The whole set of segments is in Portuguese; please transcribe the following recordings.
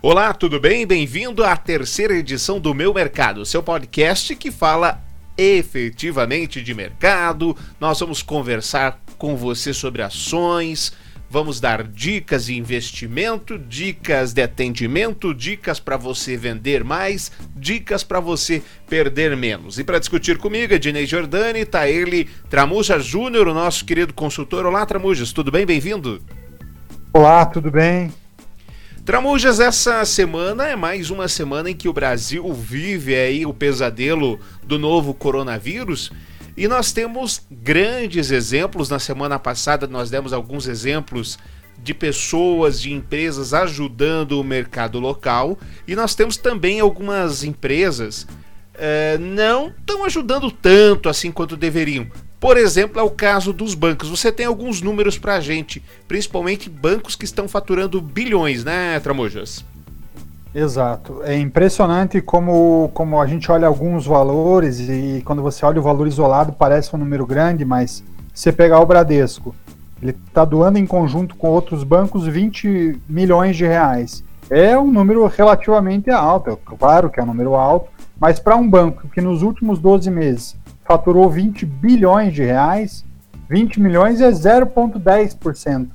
Olá, tudo bem? Bem-vindo à terceira edição do Meu Mercado, seu podcast que fala efetivamente de mercado. Nós vamos conversar com você sobre ações, vamos dar dicas de investimento, dicas de atendimento, dicas para você vender mais, dicas para você perder menos. E para discutir comigo, Ednei Jordani, tá ele, Tramuja Júnior, o nosso querido consultor. Olá, Tramujas, tudo bem? Bem-vindo. Olá, tudo bem? Tramujas, essa semana é mais uma semana em que o Brasil vive aí o pesadelo do novo coronavírus. E nós temos grandes exemplos. Na semana passada nós demos alguns exemplos de pessoas, de empresas ajudando o mercado local. E nós temos também algumas empresas eh, não estão ajudando tanto assim quanto deveriam. Por exemplo, é o caso dos bancos. Você tem alguns números para a gente, principalmente bancos que estão faturando bilhões, né, Tramojas? Exato. É impressionante como, como a gente olha alguns valores e quando você olha o valor isolado parece um número grande, mas você pegar o Bradesco, ele está doando em conjunto com outros bancos 20 milhões de reais. É um número relativamente alto, é claro que é um número alto, mas para um banco que nos últimos 12 meses faturou 20 bilhões de reais, 20 milhões é 0,10%.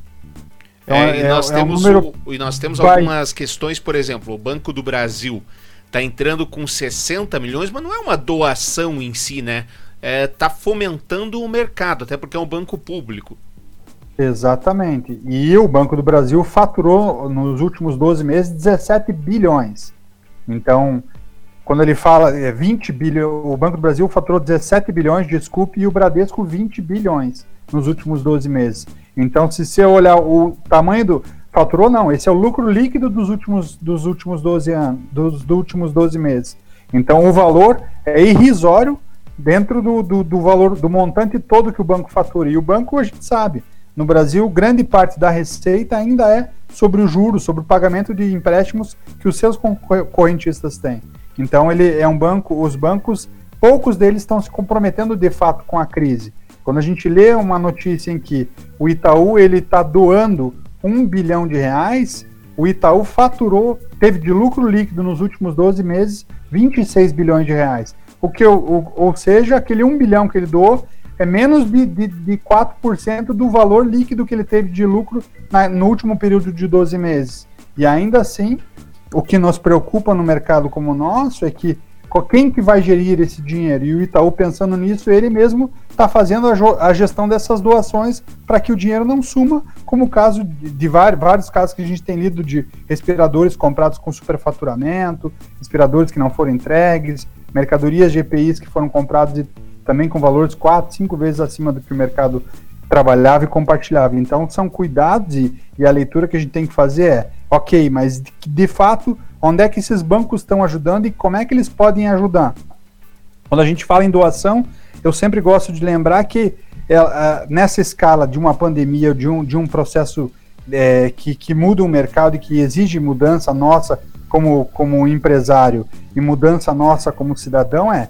Então, é, e, nós é, temos é um número... e nós temos Vai. algumas questões, por exemplo, o Banco do Brasil está entrando com 60 milhões, mas não é uma doação em si, né? Está é, tá fomentando o mercado, até porque é um banco público. Exatamente. E o Banco do Brasil faturou nos últimos 12 meses 17 bilhões. Então, quando ele fala é, 20 bilhões, o Banco do Brasil faturou 17 bilhões, desculpe, e o Bradesco 20 bilhões nos últimos 12 meses. Então, se você olhar o tamanho do. Faturou não, esse é o lucro líquido dos últimos, dos últimos 12 anos, dos, dos últimos 12 meses. Então o valor é irrisório dentro do, do, do, valor do montante todo que o banco fatura. E o banco, a gente sabe, no Brasil, grande parte da receita ainda é sobre o juro, sobre o pagamento de empréstimos que os seus correntistas têm. Então ele é um banco, os bancos, poucos deles estão se comprometendo de fato com a crise. Quando a gente lê uma notícia em que o Itaú ele está doando um bilhão de reais, o Itaú faturou, teve de lucro líquido nos últimos 12 meses 26 bilhões de reais. O que, o, ou seja, aquele 1 bilhão que ele doou é menos de, de, de 4% do valor líquido que ele teve de lucro na, no último período de 12 meses. E ainda assim, o que nos preocupa no mercado como o nosso é que quem que vai gerir esse dinheiro? E o Itaú, pensando nisso, ele mesmo está fazendo a, a, gestão dessas doações para que o dinheiro não suma, como o caso de, de vários, casos que a gente tem lido de respiradores comprados com superfaturamento, respiradores que não foram entregues, mercadorias de EPIs que foram comprados de, também com valores quatro, cinco vezes acima do que o mercado trabalhava e compartilhava. Então, são cuidados e, e a leitura que a gente tem que fazer é Ok, mas de, de fato, onde é que esses bancos estão ajudando e como é que eles podem ajudar? Quando a gente fala em doação, eu sempre gosto de lembrar que é, é, nessa escala de uma pandemia, de um, de um processo é, que, que muda o mercado e que exige mudança nossa como, como empresário e mudança nossa como cidadão, é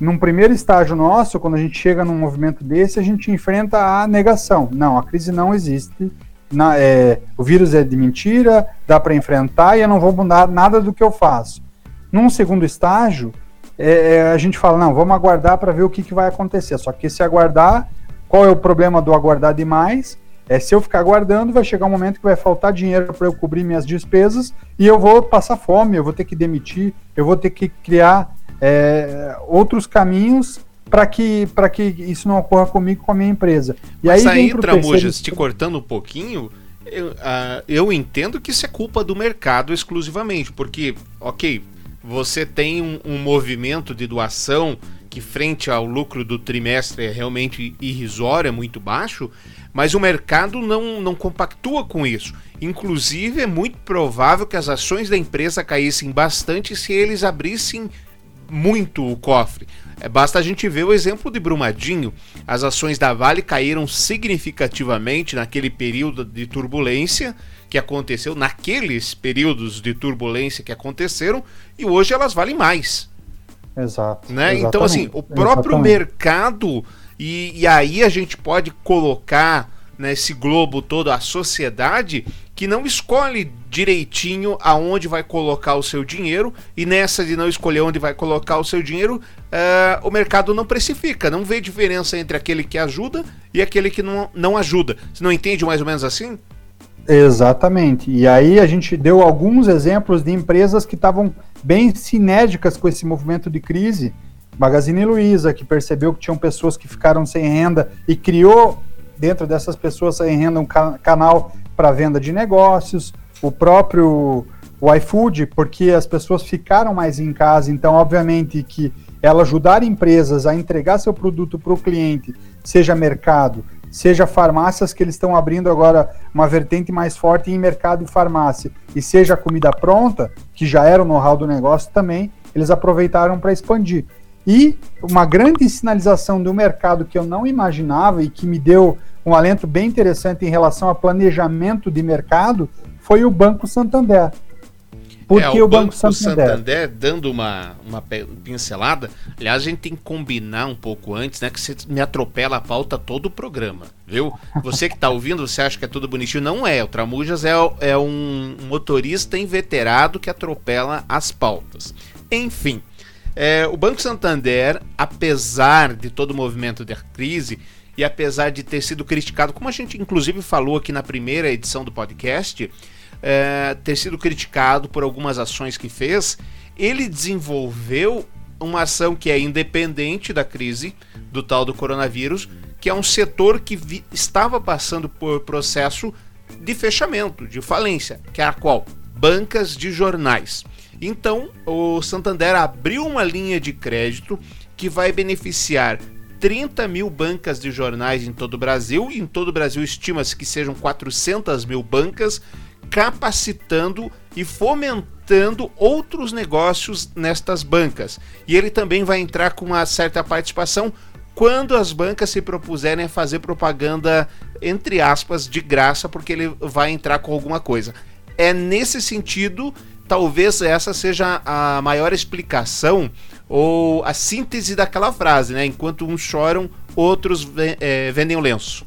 num primeiro estágio nosso, quando a gente chega num movimento desse, a gente enfrenta a negação. Não, a crise não existe, na, é, o vírus é de mentira, dá para enfrentar e eu não vou mudar nada do que eu faço. Num segundo estágio, é, é a gente fala, não, vamos aguardar para ver o que, que vai acontecer. Só que se aguardar, qual é o problema do aguardar demais? É, se eu ficar aguardando, vai chegar um momento que vai faltar dinheiro para eu cobrir minhas despesas e eu vou passar fome, eu vou ter que demitir, eu vou ter que criar é, outros caminhos para que, que isso não ocorra comigo com a minha empresa. E Mas aí, aí Tramujas, te cortando um pouquinho, eu, uh, eu entendo que isso é culpa do mercado exclusivamente, porque, ok, você tem um, um, movimento de doação que, frente ao lucro do trimestre, é realmente irrisório, é muito baixo, mas o mercado não, não compactua com isso. Inclusive, é muito provável que as ações da empresa caíssem bastante se eles abrissem muito o cofre. É, basta a gente ver o exemplo de Brumadinho. As ações da Vale caíram significativamente naquele período de turbulência que aconteceu, naqueles períodos de turbulência que aconteceram, e hoje elas valem mais. Exato. Né? Então, assim, o próprio exatamente. mercado, e, e aí a gente pode colocar nesse globo todo, a sociedade, que não escolhe direitinho aonde vai colocar o seu dinheiro e nessa de não escolher onde vai colocar o seu dinheiro, uh, o mercado não precifica, não vê diferença entre aquele que ajuda e aquele que não, não ajuda. Você não entende mais ou menos assim? Exatamente. E aí a gente deu alguns exemplos de empresas que estavam bem sinérgicas com esse movimento de crise. Magazine Luiza, que percebeu que tinham pessoas que ficaram sem renda e criou dentro dessas pessoas sem renda um ca canal para venda de negócios. O próprio o iFood, porque as pessoas ficaram mais em casa, então obviamente que ela ajudar empresas a entregar seu produto para o cliente, seja mercado, seja farmácias que eles estão abrindo agora uma vertente mais forte em mercado e farmácia, e seja comida pronta, que já era o know-how do negócio também, eles aproveitaram para expandir. E uma grande sinalização do mercado que eu não imaginava e que me deu um alento bem interessante em relação a planejamento de mercado foi o Banco Santander. Porque é, o, o Banco, Banco Santander. Santander, dando uma, uma pincelada, aliás, a gente tem que combinar um pouco antes, né? Que você me atropela a pauta todo o programa, viu? Você que está ouvindo, você acha que é tudo bonitinho? Não é. O Tramujas é, é um motorista inveterado que atropela as pautas. Enfim, é, o Banco Santander, apesar de todo o movimento da crise, e apesar de ter sido criticado, como a gente inclusive falou aqui na primeira edição do podcast, é, ter sido criticado por algumas ações que fez, ele desenvolveu uma ação que é independente da crise do tal do coronavírus, que é um setor que vi, estava passando por processo de fechamento, de falência, que é a qual? Bancas de jornais. Então, o Santander abriu uma linha de crédito que vai beneficiar 30 mil bancas de jornais em todo o Brasil. Em todo o Brasil estima-se que sejam 400 mil bancas capacitando e fomentando outros negócios nestas bancas. E ele também vai entrar com uma certa participação quando as bancas se propuserem a fazer propaganda, entre aspas, de graça, porque ele vai entrar com alguma coisa. É nesse sentido, talvez essa seja a maior explicação ou a síntese daquela frase, né? Enquanto uns choram, outros é, vendem o lenço.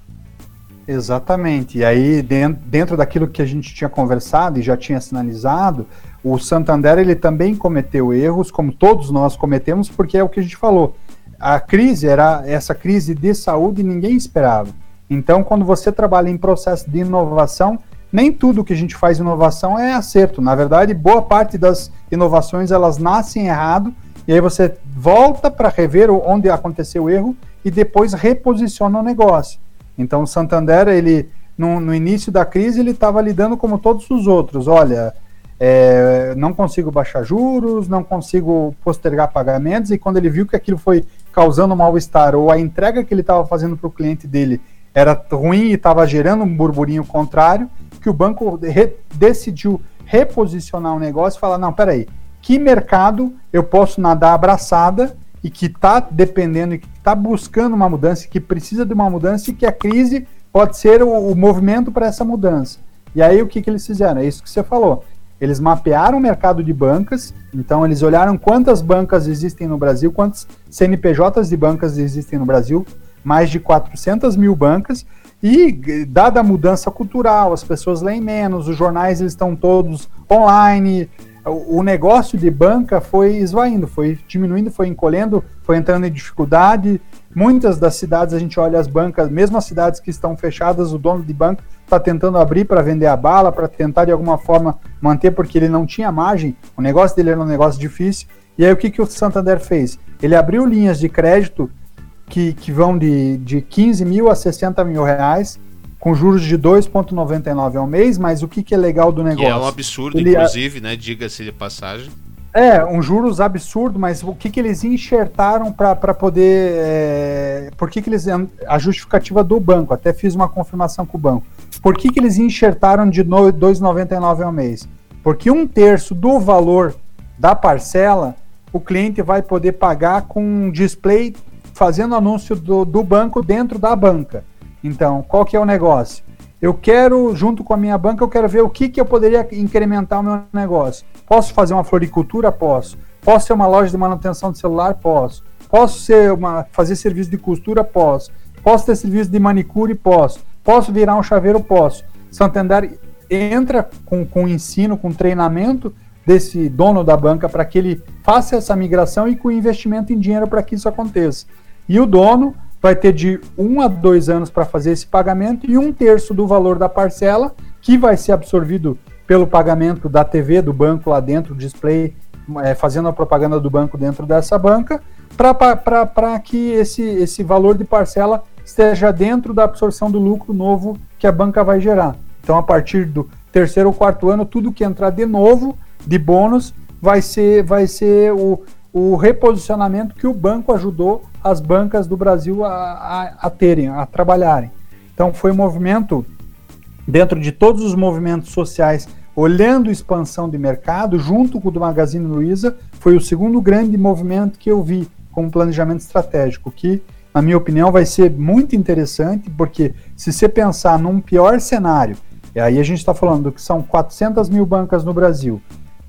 Exatamente. E aí, dentro daquilo que a gente tinha conversado e já tinha sinalizado, o Santander ele também cometeu erros, como todos nós cometemos, porque é o que a gente falou. A crise era essa crise de saúde e ninguém esperava. Então, quando você trabalha em processo de inovação, nem tudo que a gente faz inovação é acerto. Na verdade, boa parte das inovações elas nascem errado e aí você volta para rever onde aconteceu o erro e depois reposiciona o negócio. Então o Santander, ele no, no início da crise, ele estava lidando como todos os outros. Olha, é, não consigo baixar juros, não consigo postergar pagamentos, e quando ele viu que aquilo foi causando mal-estar, ou a entrega que ele estava fazendo para o cliente dele era ruim e estava gerando um burburinho contrário, que o banco re decidiu reposicionar o negócio e falar, não, peraí, que mercado eu posso nadar abraçada e que está dependendo e que está buscando uma mudança, que precisa de uma mudança e que a crise pode ser o, o movimento para essa mudança. E aí o que, que eles fizeram? É isso que você falou. Eles mapearam o mercado de bancas, então eles olharam quantas bancas existem no Brasil, quantos CNPJs de bancas existem no Brasil, mais de 400 mil bancas, e dada a mudança cultural, as pessoas leem menos, os jornais eles estão todos online, o negócio de banca foi esvaindo, foi diminuindo, foi encolhendo, foi entrando em dificuldade. Muitas das cidades a gente olha as bancas, mesmo as cidades que estão fechadas, o dono de banco está tentando abrir para vender a bala, para tentar de alguma forma manter, porque ele não tinha margem, o negócio dele era um negócio difícil. E aí o que, que o Santander fez? Ele abriu linhas de crédito que, que vão de, de 15 mil a 60 mil reais com juros de 2,99 ao mês, mas o que, que é legal do negócio? Que é um absurdo, Ele, inclusive, né? Diga-se de passagem. É, um juros absurdo, mas o que, que eles enxertaram para poder. É, por que, que eles. A justificativa do banco, até fiz uma confirmação com o banco. Por que, que eles enxertaram de 2,99 ao mês? Porque um terço do valor da parcela o cliente vai poder pagar com um display fazendo anúncio do, do banco dentro da banca. Então, qual que é o negócio? Eu quero, junto com a minha banca, eu quero ver o que, que eu poderia incrementar o meu negócio. Posso fazer uma floricultura? Posso. Posso ser uma loja de manutenção de celular? Posso. Posso ser uma, fazer serviço de costura? Posso. Posso ter serviço de manicure? Posso. Posso virar um chaveiro? Posso. Santander entra com, com ensino, com treinamento desse dono da banca para que ele faça essa migração e com investimento em dinheiro para que isso aconteça. E o dono vai ter de um a dois anos para fazer esse pagamento e um terço do valor da parcela que vai ser absorvido pelo pagamento da TV do banco lá dentro, display, é, fazendo a propaganda do banco dentro dessa banca, para que esse, esse valor de parcela esteja dentro da absorção do lucro novo que a banca vai gerar. Então, a partir do terceiro ou quarto ano, tudo que entrar de novo de bônus vai ser, vai ser o, o reposicionamento que o banco ajudou as bancas do Brasil a, a, a terem, a trabalharem. Então, foi um movimento, dentro de todos os movimentos sociais, olhando expansão de mercado, junto com o do Magazine Luiza, foi o segundo grande movimento que eu vi com planejamento estratégico, que na minha opinião, vai ser muito interessante, porque se você pensar num pior cenário, e aí a gente está falando que são 400 mil bancas no Brasil,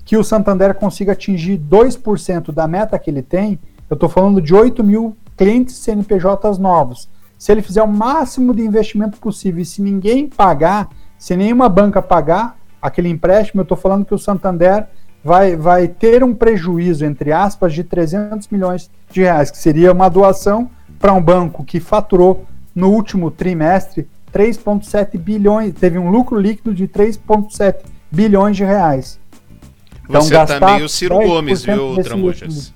que o Santander consiga atingir 2% da meta que ele tem, eu estou falando de 8 mil clientes CNPJs novos. Se ele fizer o máximo de investimento possível e se ninguém pagar, se nenhuma banca pagar aquele empréstimo, eu estou falando que o Santander vai, vai ter um prejuízo, entre aspas, de 300 milhões de reais, que seria uma doação para um banco que faturou no último trimestre 3,7 bilhões, teve um lucro líquido de 3,7 bilhões de reais. Então, Você tá meio Ciro Gomes, viu, Tramujas?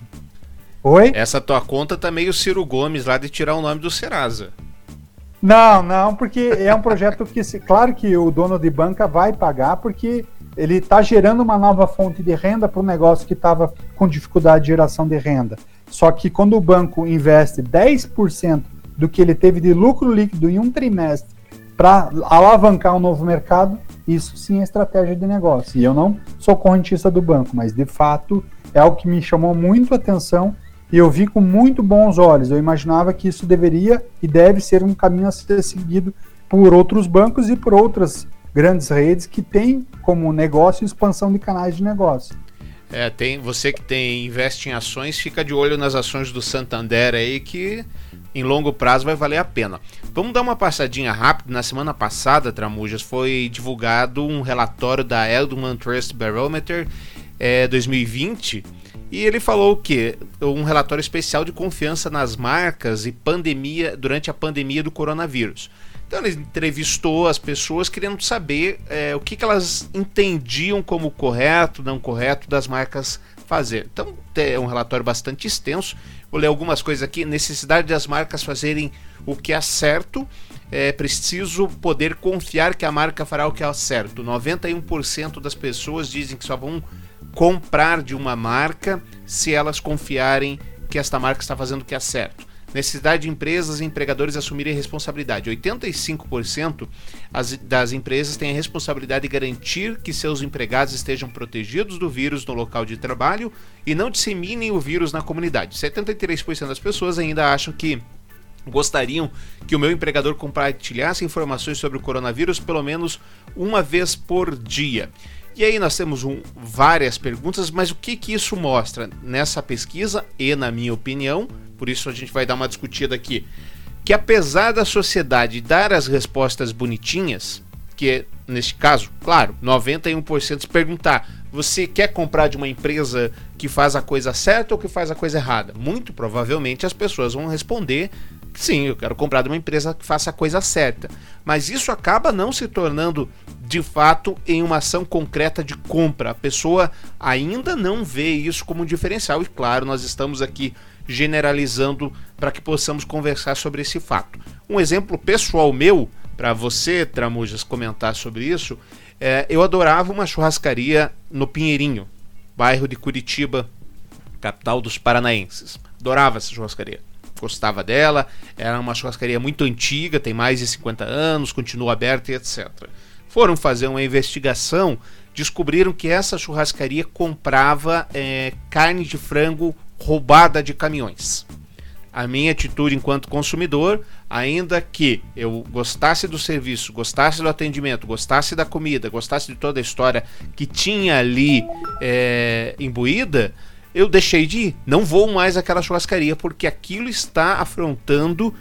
Oi? Essa tua conta tá meio Ciro Gomes lá de tirar o nome do Serasa. Não, não, porque é um projeto que, claro que o dono de banca vai pagar, porque ele está gerando uma nova fonte de renda para um negócio que estava com dificuldade de geração de renda. Só que quando o banco investe 10% do que ele teve de lucro líquido em um trimestre para alavancar um novo mercado, isso sim é estratégia de negócio. E eu não sou correntista do banco, mas de fato é algo que me chamou muito a atenção e eu vi com muito bons olhos. Eu imaginava que isso deveria e deve ser um caminho a ser seguido por outros bancos e por outras grandes redes que têm como negócio expansão de canais de negócio. É, tem você que tem investe em ações, fica de olho nas ações do Santander aí que em longo prazo vai valer a pena. Vamos dar uma passadinha rápida. Na semana passada, Tramujas, foi divulgado um relatório da Edelman Trust Barometer é, 2020 e ele falou que um relatório especial de confiança nas marcas e pandemia durante a pandemia do coronavírus. Então ele entrevistou as pessoas querendo saber é, o que, que elas entendiam como correto, não correto das marcas fazer. Então é um relatório bastante extenso. Vou ler algumas coisas aqui. Necessidade das marcas fazerem o que é certo. É preciso poder confiar que a marca fará o que é certo. 91% das pessoas dizem que só vão comprar de uma marca se elas confiarem que esta marca está fazendo o que é certo necessidade de empresas e empregadores assumirem responsabilidade. 85% das empresas têm a responsabilidade de garantir que seus empregados estejam protegidos do vírus no local de trabalho e não disseminem o vírus na comunidade. 73% das pessoas ainda acham que gostariam que o meu empregador compartilhasse informações sobre o coronavírus pelo menos uma vez por dia. E aí nós temos um, várias perguntas, mas o que, que isso mostra nessa pesquisa e, na minha opinião, por isso a gente vai dar uma discutida aqui, que apesar da sociedade dar as respostas bonitinhas, que neste caso, claro, 91% se perguntar, você quer comprar de uma empresa que faz a coisa certa ou que faz a coisa errada? Muito provavelmente as pessoas vão responder sim, eu quero comprar de uma empresa que faça a coisa certa. Mas isso acaba não se tornando de fato em uma ação concreta de compra. A pessoa ainda não vê isso como diferencial. E claro, nós estamos aqui generalizando para que possamos conversar sobre esse fato. Um exemplo pessoal meu, para você, Tramujas, comentar sobre isso, é, eu adorava uma churrascaria no Pinheirinho, bairro de Curitiba, capital dos paranaenses. Adorava essa churrascaria gostava dela. Era uma churrascaria muito antiga, tem mais de 50 anos, continua aberta e etc. Foram fazer uma investigação, descobriram que essa churrascaria comprava é, carne de frango roubada de caminhões. A minha atitude enquanto consumidor, ainda que eu gostasse do serviço, gostasse do atendimento, gostasse da comida, gostasse de toda a história que tinha ali é, imbuída, eu deixei de ir. Não vou mais àquela churrascaria porque aquilo está afrontando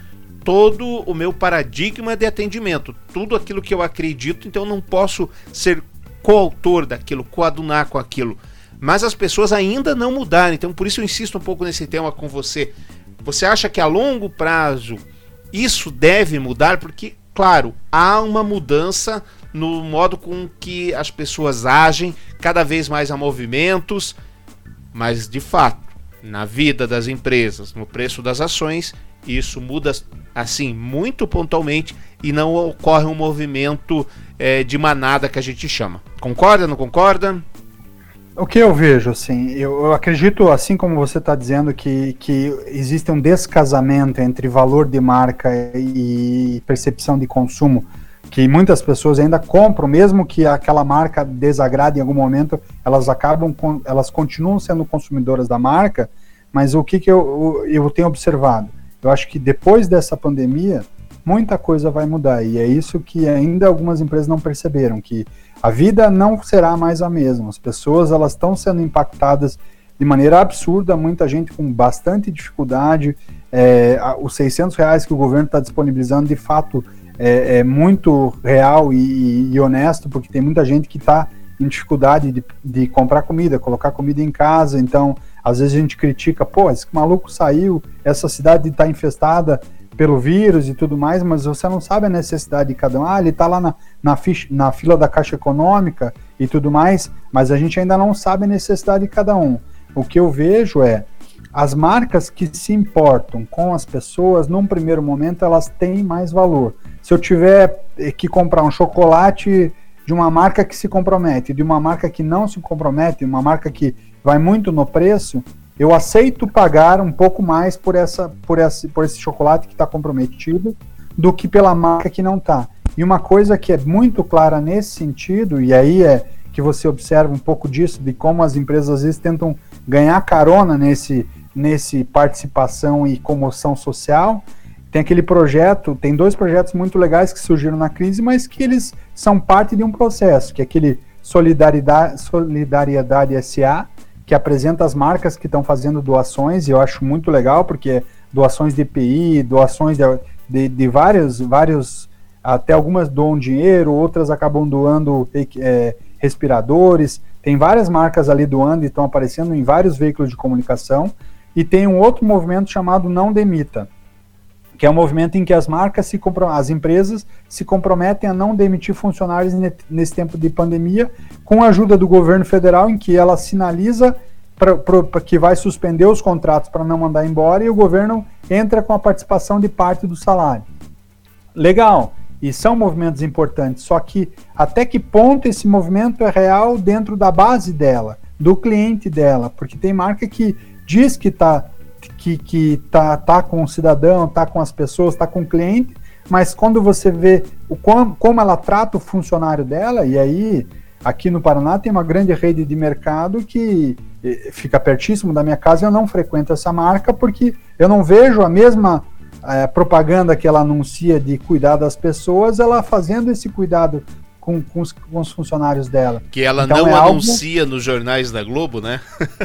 todo o meu paradigma de atendimento, tudo aquilo que eu acredito, então eu não posso ser coautor daquilo, coadunar com aquilo. Mas as pessoas ainda não mudaram, então por isso eu insisto um pouco nesse tema com você. Você acha que a longo prazo isso deve mudar? Porque, claro, há uma mudança no modo com que as pessoas agem, cada vez mais há movimentos, mas de fato, na vida das empresas, no preço das ações, isso muda assim muito pontualmente e não ocorre um movimento é, de manada que a gente chama. Concorda? Não concorda? O que eu vejo, assim, eu, eu acredito, assim como você está dizendo, que, que existe um descasamento entre valor de marca e percepção de consumo, que muitas pessoas ainda compram, mesmo que aquela marca desagrade em algum momento, elas acabam, com, elas continuam sendo consumidoras da marca, mas o que, que eu, eu tenho observado? Eu acho que depois dessa pandemia, muita coisa vai mudar, e é isso que ainda algumas empresas não perceberam, que a vida não será mais a mesma. As pessoas elas estão sendo impactadas de maneira absurda, muita gente com bastante dificuldade. É, os 600 reais que o governo está disponibilizando, de fato, é, é muito real e, e, honesto, porque tem muita gente que está em dificuldade de, de, comprar comida, colocar comida em casa. Então, às vezes a gente critica, pô, esse maluco saiu, essa cidade está infestada, pelo vírus e tudo mais, mas você não sabe a necessidade de cada um. Ah, ele está lá na, na, ficha, na fila da Caixa Econômica e tudo mais, mas a gente ainda não sabe a necessidade de cada um. O que eu vejo é as marcas que se importam com as pessoas, num primeiro momento, elas têm mais valor. Se eu tiver que comprar um chocolate de uma marca que se compromete, de uma marca que não se compromete, uma marca que vai muito no preço, eu aceito pagar um pouco mais por, essa, por, esse, por esse chocolate que está comprometido do que pela marca que não está. E uma coisa que é muito clara nesse sentido, e aí é que você observa um pouco disso, de como as empresas às vezes tentam ganhar carona nesse, nesse participação e comoção social. Tem aquele projeto, tem dois projetos muito legais que surgiram na crise, mas que eles são parte de um processo, que é aquele Solidariedade, Solidariedade SA, que apresenta as marcas que estão fazendo doações, e eu acho muito legal, porque doações de EPI, doações de, de, de vários, vários, até algumas doam dinheiro, outras acabam doando é, respiradores, tem várias marcas ali doando e estão aparecendo em vários veículos de comunicação, e tem um outro movimento chamado Não Demita, que é um movimento em que as marcas se as empresas se comprometem a não demitir funcionários nesse tempo de pandemia, com a ajuda do governo federal, em que ela sinaliza pra, pra, que vai suspender os contratos para não mandar embora e o governo entra com a participação de parte do salário. Legal, e são movimentos importantes, só que até que ponto esse movimento é real dentro da base dela, do cliente dela, porque tem marca que diz que está que, que tá, tá com o cidadão, tá com as pessoas, tá com o cliente, mas quando você vê o como, como ela trata o funcionário dela, e aí aqui no Paraná tem uma grande rede de mercado que eh, fica pertíssimo da minha casa, eu não frequento essa marca porque eu não vejo a mesma é, propaganda que ela anuncia de cuidar das pessoas, ela fazendo esse cuidado com, com, os, com os funcionários dela. Que ela então, não é anuncia algo... nos jornais da Globo, né?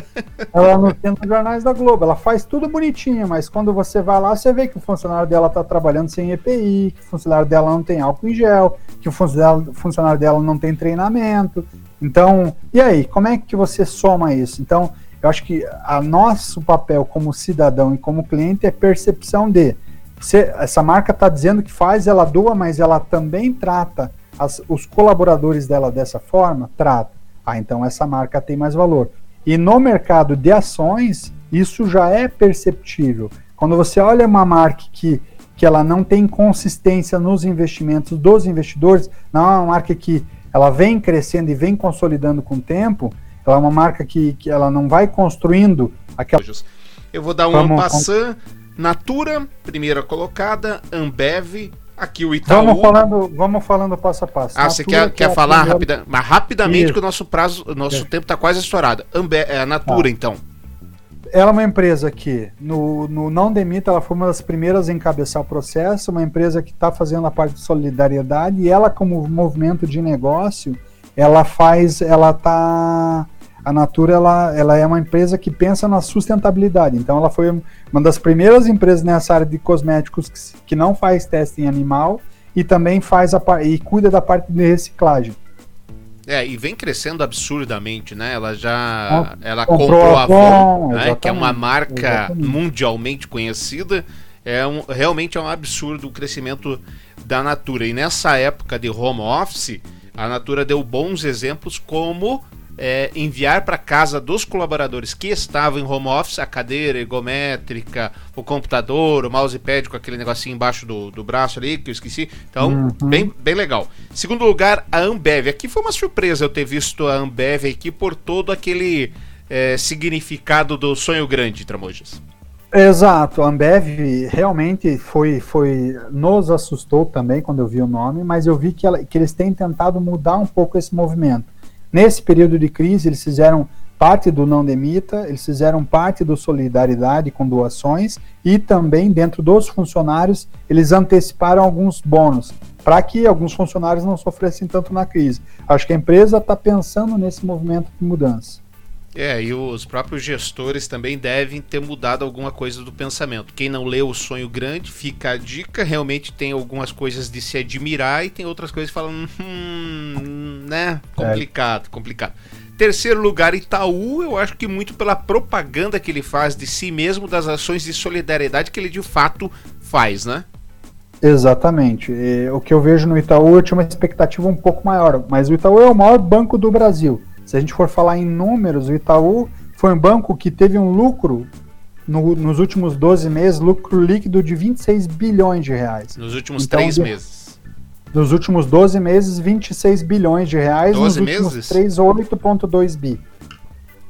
ela anuncia nos jornais da Globo. Ela faz tudo bonitinho, mas quando você vai lá, você vê que o funcionário dela está trabalhando sem EPI, que o funcionário dela não tem álcool em gel, que o funcionário dela não tem treinamento. Então, e aí, como é que você soma isso? Então, eu acho que a nosso papel como cidadão e como cliente é percepção de essa marca está dizendo que faz, ela doa, mas ela também trata as, os colaboradores dela dessa forma, trata. Ah, então essa marca tem mais valor. E no mercado de ações, isso já é perceptível. Quando você olha uma marca que, que ela não tem consistência nos investimentos dos investidores, não é uma marca que ela vem crescendo e vem consolidando com o tempo, ela é uma marca que, que ela não vai construindo aquela. Eu vou dar uma passant, Natura, primeira colocada, Ambev, Aqui o Itaú. Vamos falando, vamos falando passo a passo. Ah, você quer, quer é falar primeira... rapida, mas rapidamente Isso. que o nosso prazo, o nosso tempo está quase estourado. Ambe, é a Natura, tá. então. Ela é uma empresa que, no, no Não Demita, ela foi uma das primeiras a encabeçar o processo, uma empresa que está fazendo a parte de solidariedade, e ela, como movimento de negócio, ela faz, ela está a Natura ela, ela é uma empresa que pensa na sustentabilidade. Então, ela foi uma das primeiras empresas nessa área de cosméticos que, que não faz teste em animal e também faz a, e cuida da parte de reciclagem. É, e vem crescendo absurdamente, né? Ela já ela comprou, a Avon, né? que é uma marca exatamente. mundialmente conhecida. É um, realmente é um absurdo o crescimento da Natura. E nessa época de home office, a Natura deu bons exemplos como é, enviar para casa dos colaboradores que estavam em home office a cadeira ergométrica, o computador, o mousepad com aquele negocinho embaixo do, do braço ali que eu esqueci. Então, uhum. bem, bem legal. Segundo lugar, a Ambev. Aqui foi uma surpresa eu ter visto a Ambev aqui por todo aquele é, significado do sonho grande, Tramojas. Exato, a Ambev realmente foi, foi nos assustou também quando eu vi o nome, mas eu vi que, ela, que eles têm tentado mudar um pouco esse movimento. Nesse período de crise, eles fizeram parte do Não Demita, eles fizeram parte do Solidariedade com doações e também dentro dos funcionários, eles anteciparam alguns bônus para que alguns funcionários não sofressem tanto na crise. Acho que a empresa está pensando nesse movimento de mudança. É, e os próprios gestores também devem ter mudado alguma coisa do pensamento. Quem não leu O Sonho Grande, fica a dica. Realmente tem algumas coisas de se admirar e tem outras coisas falam, hum, né? Complicado, complicado. Terceiro lugar, Itaú, eu acho que muito pela propaganda que ele faz de si mesmo, das ações de solidariedade que ele de fato faz, né? Exatamente. E, o que eu vejo no Itaú, eu tinha uma expectativa um pouco maior, mas o Itaú é o maior banco do Brasil. Se a gente for falar em números, o Itaú foi um banco que teve um lucro no, nos últimos 12 meses, lucro líquido de 26 bilhões de reais. Nos últimos então, 3 meses. Nos últimos 12 meses, 26 bilhões de reais. 12 nos últimos meses? 3, 8,2 bi.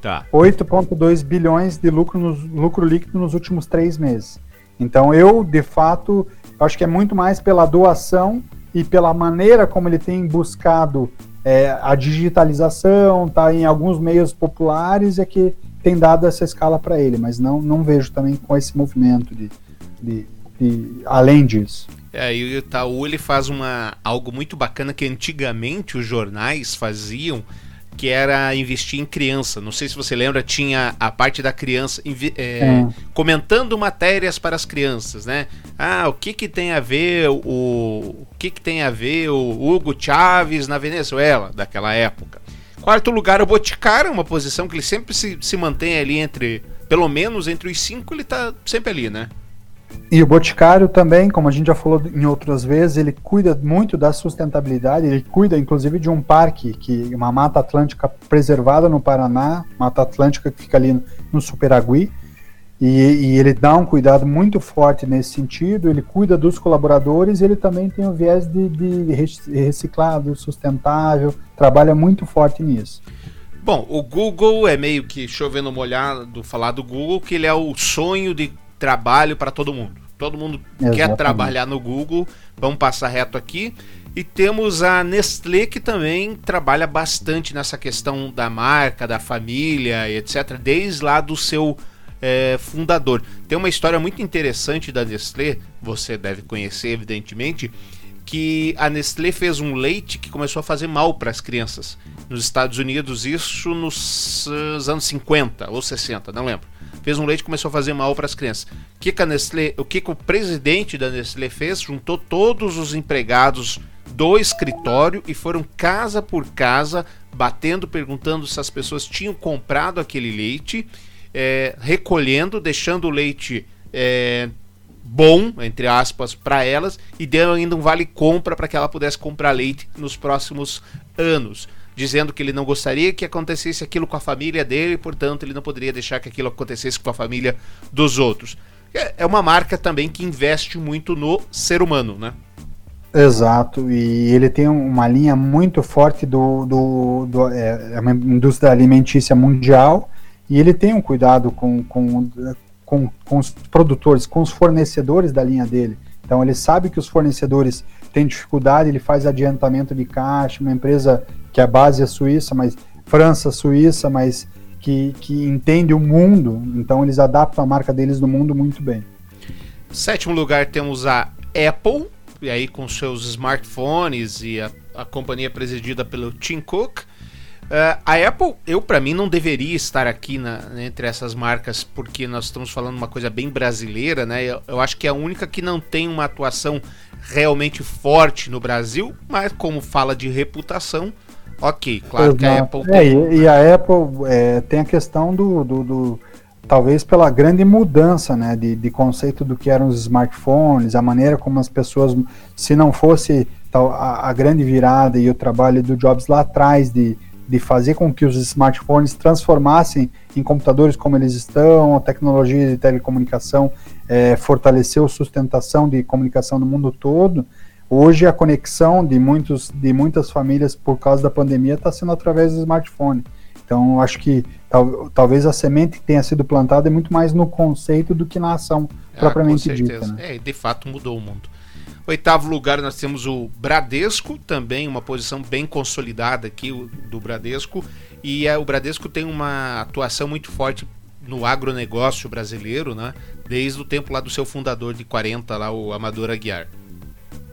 Tá. 8,2 bilhões de lucro, no, lucro líquido nos últimos 3 meses. Então eu, de fato, acho que é muito mais pela doação e pela maneira como ele tem buscado é, a digitalização está em alguns meios populares é que tem dado essa escala para ele, mas não, não vejo também com esse movimento de, de, de além disso. É, e o Itaú ele faz uma, algo muito bacana que antigamente os jornais faziam, que era investir em criança. Não sei se você lembra, tinha a parte da criança é, é. comentando matérias para as crianças, né? Ah, o que que tem a ver o, o que que tem a ver o Hugo Chaves na Venezuela daquela época? Quarto lugar, o Boticário, uma posição que ele sempre se, se mantém ali entre, pelo menos entre os cinco, ele está sempre ali, né? E o Boticário também, como a gente já falou em outras vezes, ele cuida muito da sustentabilidade, ele cuida inclusive de um parque, que uma mata atlântica preservada no Paraná, mata atlântica que fica ali no Superagui, e, e, ele dá um cuidado muito forte nesse sentido, ele cuida dos colaboradores ele também tem o viés de, de reciclado, sustentável, trabalha muito forte nisso. Bom, o Google é meio que chovendo molhado falar do Google, que ele é o sonho de trabalho para todo mundo. Todo mundo Exatamente. quer trabalhar no Google. Vamos passar reto aqui. E temos a Nestlé que também trabalha bastante nessa questão da marca, da família, etc. Desde lá do seu é, fundador. Tem uma história muito interessante da Nestlé, você deve conhecer, evidentemente, que a Nestlé fez um leite que começou a fazer mal para as crianças. Nos Estados Unidos, isso nos anos 50 ou 60, não lembro fez um leite que começou a fazer mal para as crianças. O que, que Nestlé, o que, que o presidente da Nestlé fez? Juntou todos os empregados do escritório e foram casa por casa batendo, perguntando se as pessoas tinham comprado aquele leite, é, recolhendo, deixando o leite é, bom, entre aspas, para elas e dando ainda um vale compra para que ela pudesse comprar leite nos próximos anos dizendo que ele não gostaria que acontecesse aquilo com a família dele, portanto, ele não poderia deixar que aquilo acontecesse com a família dos outros. É, é uma marca também que investe muito no ser humano, né? Exato, e ele tem uma linha muito forte do, do, do é, é uma indústria alimentícia mundial e ele tem um cuidado com, com, com, com os produtores, com os fornecedores da linha dele. Então ele sabe que os fornecedores têm dificuldade, ele faz adiantamento de caixa, uma empresa que a base é suíça, mas França, Suíça, mas que, que entende o mundo, então eles adaptam a marca deles no mundo muito bem. Sétimo lugar temos a Apple, e aí com seus smartphones e a, a companhia presidida pelo Tim Cook. Uh, a Apple, eu para mim não deveria estar aqui na, entre essas marcas porque nós estamos falando uma coisa bem brasileira, né? Eu, eu, acho que é a única que não tem uma atuação realmente forte no Brasil, mas como fala de reputação, ok, claro Exato. que a Apple tem. É, e, e, a Apple é, tem a questão do, do, do, talvez pela grande mudança, né, de, de conceito do que eram os smartphones, a maneira como as pessoas, se não fosse tal, a, a grande virada e o trabalho do Jobs lá atrás de de fazer com que os smartphones transformassem em computadores como eles estão, a tecnologia de telecomunicação é, fortaleceu a sustentação de comunicação no mundo todo. Hoje a conexão de, muitos, de muitas famílias por causa da pandemia está sendo através do smartphone. Então acho que tal, talvez a semente que tenha sido plantada é muito mais no conceito do que na ação ah, propriamente dita. Né? É, de fato mudou o mundo. Oitavo lugar nós temos o Bradesco, também uma posição bem consolidada aqui do Bradesco. E é, o Bradesco tem uma atuação muito forte no agronegócio brasileiro, né? Desde o tempo lá do seu fundador de 40, lá, o Amador Aguiar.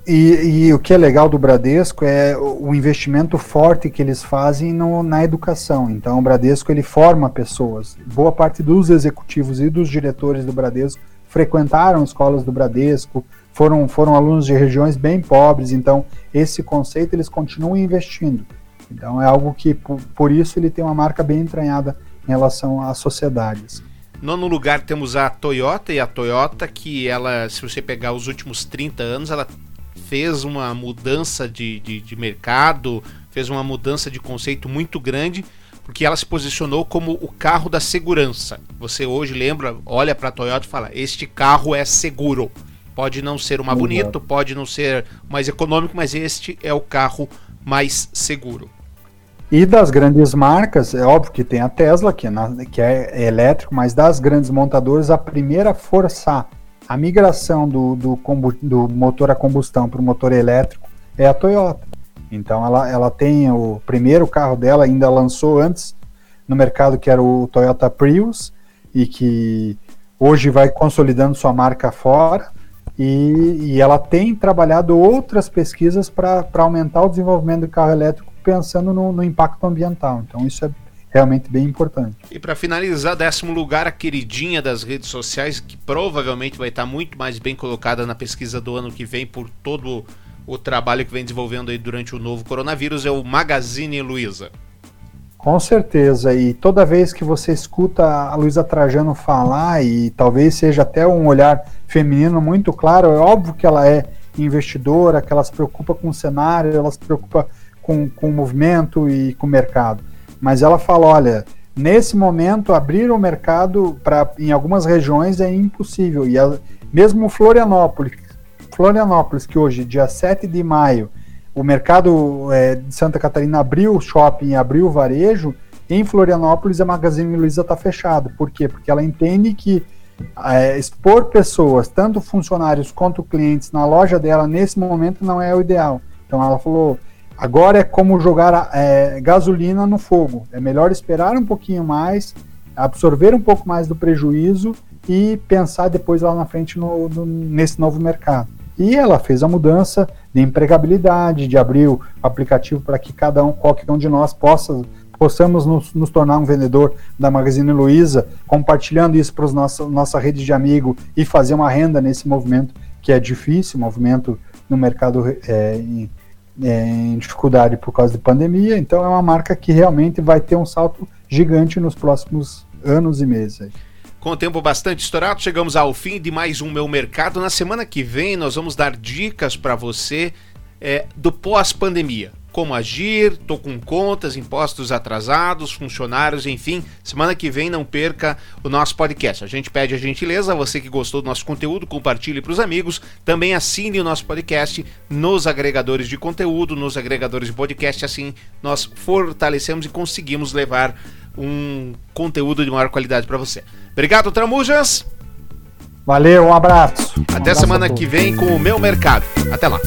E, e, o que é legal do Bradesco é o investimento forte que eles fazem no, na educação. Então, o Bradesco ele forma pessoas. Boa parte dos executivos e dos diretores do Bradesco frequentaram escolas do Bradesco, foram, foram alunos de regiões bem pobres, então esse conceito eles continuam investindo. Então é algo que, por, por isso, ele tem uma marca bem entranhada em relação às sociedades. Nono lugar temos a Toyota, e a Toyota que ela, se você pegar os últimos 30 anos, ela fez uma mudança de, de, de mercado, fez uma mudança de conceito muito grande, porque ela se posicionou como o carro da segurança. Você hoje lembra, olha para a Toyota e fala: Este carro é seguro. Pode não ser o mais bonito, pode não ser mais econômico, mas este é o carro mais seguro. E das grandes marcas, é óbvio que tem a Tesla, que é, na, que é elétrico, mas das grandes montadoras, a primeira a forçar a migração do, do, do motor a combustão para o motor elétrico é a Toyota. Então ela, ela tem o primeiro carro dela, ainda lançou antes no mercado, que era o Toyota Prius, e que hoje vai consolidando sua marca fora. E, e ela tem trabalhado outras pesquisas para aumentar o desenvolvimento do carro elétrico pensando no, no impacto ambiental. Então isso é realmente bem importante. E para finalizar, décimo lugar, a queridinha das redes sociais, que provavelmente vai estar muito mais bem colocada na pesquisa do ano que vem por todo o trabalho que vem desenvolvendo aí durante o novo coronavírus, é o Magazine Luiza. Com certeza, e toda vez que você escuta a Luísa Trajano falar, e talvez seja até um olhar feminino muito claro, é óbvio que ela é investidora, que ela se preocupa com o cenário, ela se preocupa com, com o movimento e com o mercado. Mas ela fala: olha, nesse momento, abrir o mercado para em algumas regiões é impossível. E a, mesmo Florianópolis, Florianópolis, que hoje, dia 7 de maio, o mercado é, de Santa Catarina abriu o shopping, abriu o varejo, em Florianópolis a Magazine Luiza está fechada. Por quê? Porque ela entende que é, expor pessoas, tanto funcionários quanto clientes, na loja dela nesse momento não é o ideal. Então ela falou: agora é como jogar é, gasolina no fogo. É melhor esperar um pouquinho mais, absorver um pouco mais do prejuízo e pensar depois lá na frente no, no, nesse novo mercado. E ela fez a mudança de empregabilidade, de abrir o aplicativo para que cada um, qualquer um de nós possa possamos nos, nos, tornar um vendedor da Magazine Luiza, compartilhando isso para nossa nossa rede de amigo e fazer uma renda nesse movimento que é difícil, movimento no mercado é, é, em dificuldade por causa da pandemia. Então é uma marca que realmente vai ter um salto gigante nos próximos anos e meses. Aí. Com o tempo bastante estourado, chegamos ao fim de mais um Meu Mercado. Na semana que vem, nós vamos dar dicas para você é, do pós-pandemia. Como agir, tô com contas, impostos atrasados, funcionários, enfim. Semana que vem não perca o nosso podcast. A gente pede a gentileza, você que gostou do nosso conteúdo, compartilhe para os amigos. Também assine o nosso podcast nos agregadores de conteúdo, nos agregadores de podcast. Assim nós fortalecemos e conseguimos levar um conteúdo de maior qualidade para você. Obrigado, Tramujas. Valeu, um abraço. Até um abraço semana que vem com o meu mercado. Até lá.